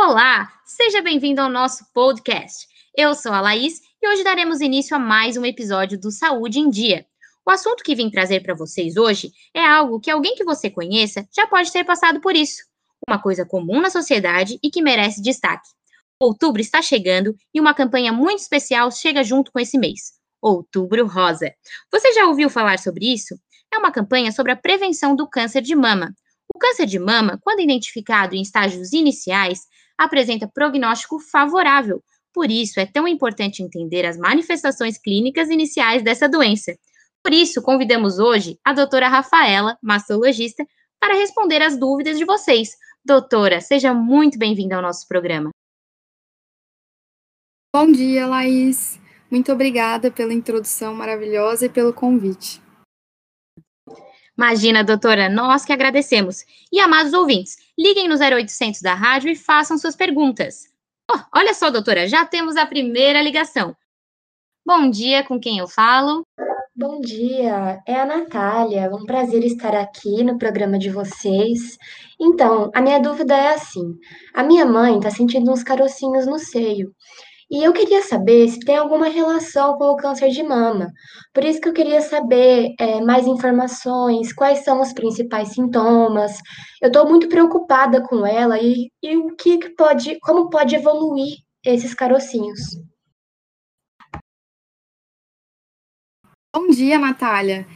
Olá, seja bem-vindo ao nosso podcast. Eu sou a Laís e hoje daremos início a mais um episódio do Saúde em Dia. O assunto que vim trazer para vocês hoje é algo que alguém que você conheça já pode ter passado por isso. Uma coisa comum na sociedade e que merece destaque. Outubro está chegando e uma campanha muito especial chega junto com esse mês. Outubro Rosa. Você já ouviu falar sobre isso? É uma campanha sobre a prevenção do câncer de mama. O câncer de mama, quando identificado em estágios iniciais, apresenta prognóstico favorável. Por isso, é tão importante entender as manifestações clínicas iniciais dessa doença. Por isso, convidamos hoje a doutora Rafaela, mastologista, para responder as dúvidas de vocês. Doutora, seja muito bem-vinda ao nosso programa. Bom dia, Laís. Muito obrigada pela introdução maravilhosa e pelo convite. Imagina, doutora, nós que agradecemos. E amados ouvintes, liguem no 0800 da rádio e façam suas perguntas. Oh, olha só, doutora, já temos a primeira ligação. Bom dia, com quem eu falo? Bom dia, é a Natália. Um prazer estar aqui no programa de vocês. Então, a minha dúvida é assim: a minha mãe está sentindo uns carocinhos no seio e eu queria saber se tem alguma relação com o câncer de mama. Por isso que eu queria saber é, mais informações, quais são os principais sintomas. Eu estou muito preocupada com ela e, e o que, que pode, como pode evoluir esses carocinhos. Bom dia, Natália.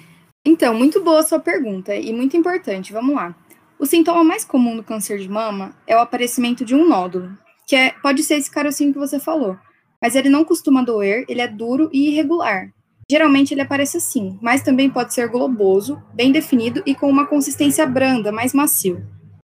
Então, muito boa sua pergunta e muito importante. Vamos lá. O sintoma mais comum do câncer de mama é o aparecimento de um nódulo, que é, pode ser esse carocinho que você falou, mas ele não costuma doer, ele é duro e irregular. Geralmente ele aparece assim, mas também pode ser globoso, bem definido e com uma consistência branda, mais macio.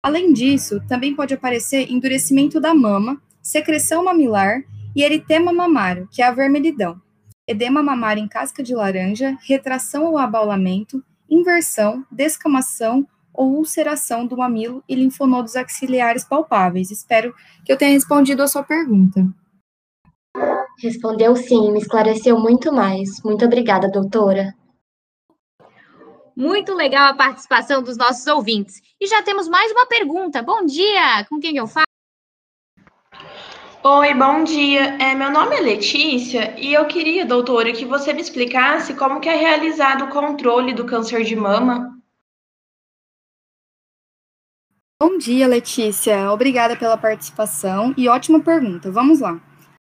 Além disso, também pode aparecer endurecimento da mama, secreção mamilar e eritema mamário, que é a vermelhidão, edema mamário em casca de laranja, retração ou abaulamento, inversão, descamação ou ulceração do mamilo e linfonodos axilares palpáveis. Espero que eu tenha respondido a sua pergunta. Respondeu sim, me esclareceu muito mais. Muito obrigada, doutora. Muito legal a participação dos nossos ouvintes. E já temos mais uma pergunta. Bom dia! Com quem eu falo? Oi, bom dia. É, meu nome é Letícia e eu queria, doutora, que você me explicasse como que é realizado o controle do câncer de mama. Bom dia, Letícia. Obrigada pela participação e ótima pergunta. Vamos lá.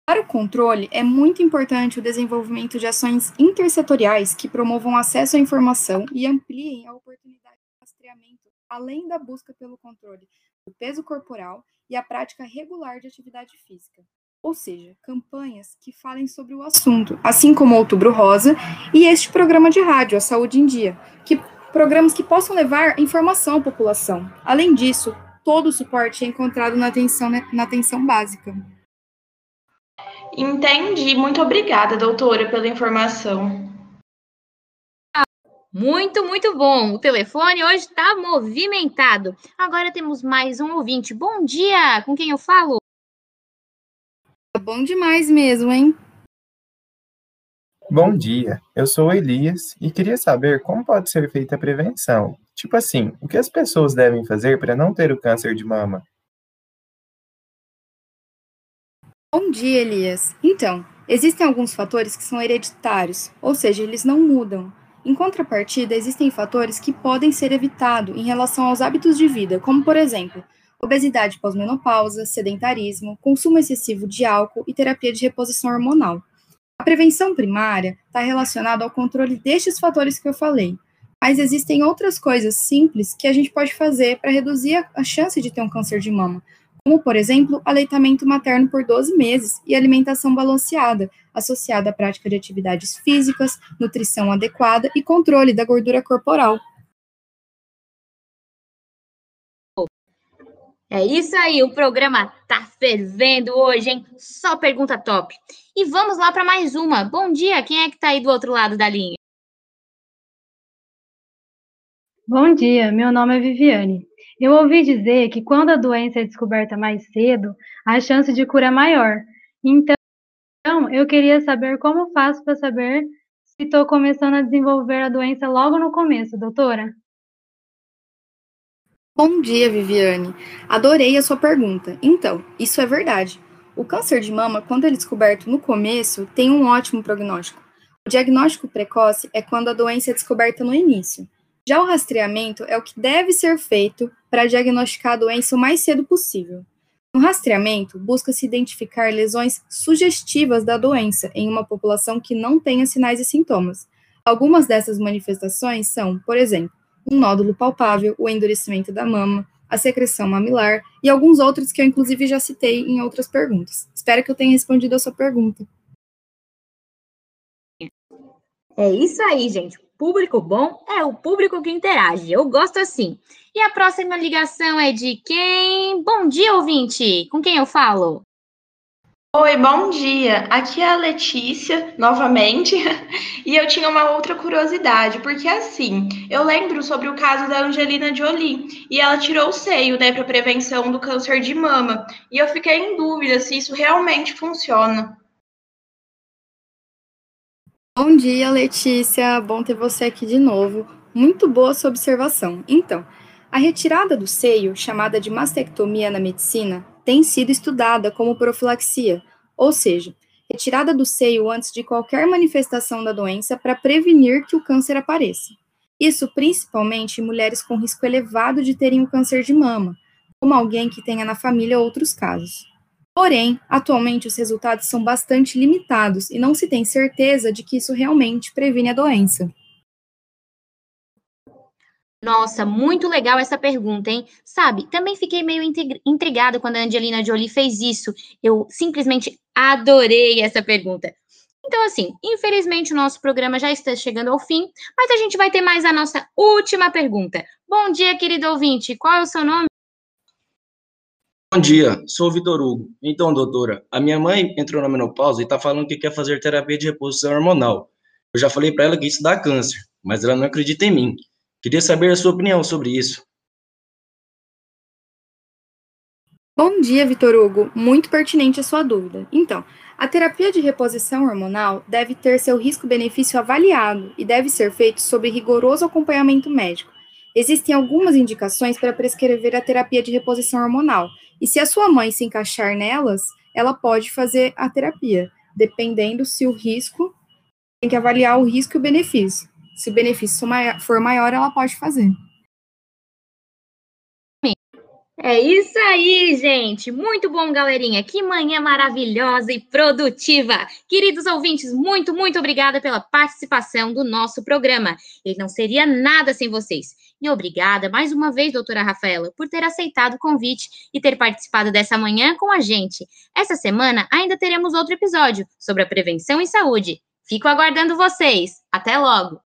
Para o controle, é muito importante o desenvolvimento de ações intersetoriais que promovam acesso à informação e ampliem a oportunidade de rastreamento, além da busca pelo controle do peso corporal e a prática regular de atividade física. Ou seja, campanhas que falem sobre o assunto, assim como Outubro Rosa e este programa de rádio, A Saúde em Dia, que programas que possam levar informação à população. Além disso, todo o suporte é encontrado na atenção, né, na atenção básica. Entendi. Muito obrigada, doutora, pela informação. Muito, muito bom. O telefone hoje está movimentado. Agora temos mais um ouvinte. Bom dia! Com quem eu falo? Bom demais mesmo, hein? Bom dia, eu sou Elias e queria saber como pode ser feita a prevenção. Tipo assim, o que as pessoas devem fazer para não ter o câncer de mama? Bom dia, Elias. Então, existem alguns fatores que são hereditários, ou seja, eles não mudam. Em contrapartida, existem fatores que podem ser evitados em relação aos hábitos de vida, como, por exemplo, obesidade pós-menopausa, sedentarismo, consumo excessivo de álcool e terapia de reposição hormonal. A prevenção primária está relacionada ao controle destes fatores que eu falei, mas existem outras coisas simples que a gente pode fazer para reduzir a chance de ter um câncer de mama, como, por exemplo, aleitamento materno por 12 meses e alimentação balanceada, associada à prática de atividades físicas, nutrição adequada e controle da gordura corporal. É isso aí, o programa tá fervendo hoje, hein? Só pergunta top. E vamos lá para mais uma. Bom dia, quem é que tá aí do outro lado da linha? Bom dia, meu nome é Viviane. Eu ouvi dizer que quando a doença é descoberta mais cedo, a chance de cura é maior. Então, eu queria saber como faço para saber se estou começando a desenvolver a doença logo no começo, doutora? Bom dia, Viviane. Adorei a sua pergunta. Então, isso é verdade. O câncer de mama, quando é descoberto no começo, tem um ótimo prognóstico. O diagnóstico precoce é quando a doença é descoberta no início. Já o rastreamento é o que deve ser feito para diagnosticar a doença o mais cedo possível. No rastreamento, busca-se identificar lesões sugestivas da doença em uma população que não tenha sinais e sintomas. Algumas dessas manifestações são, por exemplo, um nódulo palpável, o endurecimento da mama, a secreção mamilar e alguns outros que eu, inclusive, já citei em outras perguntas. Espero que eu tenha respondido a sua pergunta. É isso aí, gente. Público bom é o público que interage. Eu gosto assim. E a próxima ligação é de quem? Bom dia, ouvinte. Com quem eu falo? Oi, bom dia. Aqui é a Letícia, novamente, e eu tinha uma outra curiosidade, porque assim, eu lembro sobre o caso da Angelina Jolie, e ela tirou o seio, né, para prevenção do câncer de mama, e eu fiquei em dúvida se isso realmente funciona. Bom dia, Letícia. Bom ter você aqui de novo. Muito boa sua observação. Então, a retirada do seio, chamada de mastectomia na medicina, tem sido estudada como profilaxia, ou seja, retirada do seio antes de qualquer manifestação da doença para prevenir que o câncer apareça. Isso principalmente em mulheres com risco elevado de terem o câncer de mama, como alguém que tenha na família outros casos. Porém, atualmente os resultados são bastante limitados e não se tem certeza de que isso realmente previne a doença. Nossa, muito legal essa pergunta, hein? Sabe, também fiquei meio intrigada quando a Angelina Jolie fez isso. Eu simplesmente adorei essa pergunta. Então, assim, infelizmente o nosso programa já está chegando ao fim, mas a gente vai ter mais a nossa última pergunta. Bom dia, querido ouvinte. Qual é o seu nome? Bom dia, sou Vitor Hugo. Então, doutora, a minha mãe entrou na menopausa e está falando que quer fazer terapia de reposição hormonal. Eu já falei para ela que isso dá câncer, mas ela não acredita em mim. Queria saber a sua opinião sobre isso. Bom dia, Vitor Hugo. Muito pertinente a sua dúvida. Então, a terapia de reposição hormonal deve ter seu risco-benefício avaliado e deve ser feito sob rigoroso acompanhamento médico. Existem algumas indicações para prescrever a terapia de reposição hormonal, e se a sua mãe se encaixar nelas, ela pode fazer a terapia, dependendo se o risco, tem que avaliar o risco e o benefício. Se o benefício for maior, ela pode fazer. É isso aí, gente. Muito bom, galerinha. Que manhã maravilhosa e produtiva. Queridos ouvintes, muito, muito obrigada pela participação do nosso programa. Ele não seria nada sem vocês. E obrigada mais uma vez, doutora Rafaela, por ter aceitado o convite e ter participado dessa manhã com a gente. Essa semana ainda teremos outro episódio sobre a prevenção em saúde. Fico aguardando vocês. Até logo!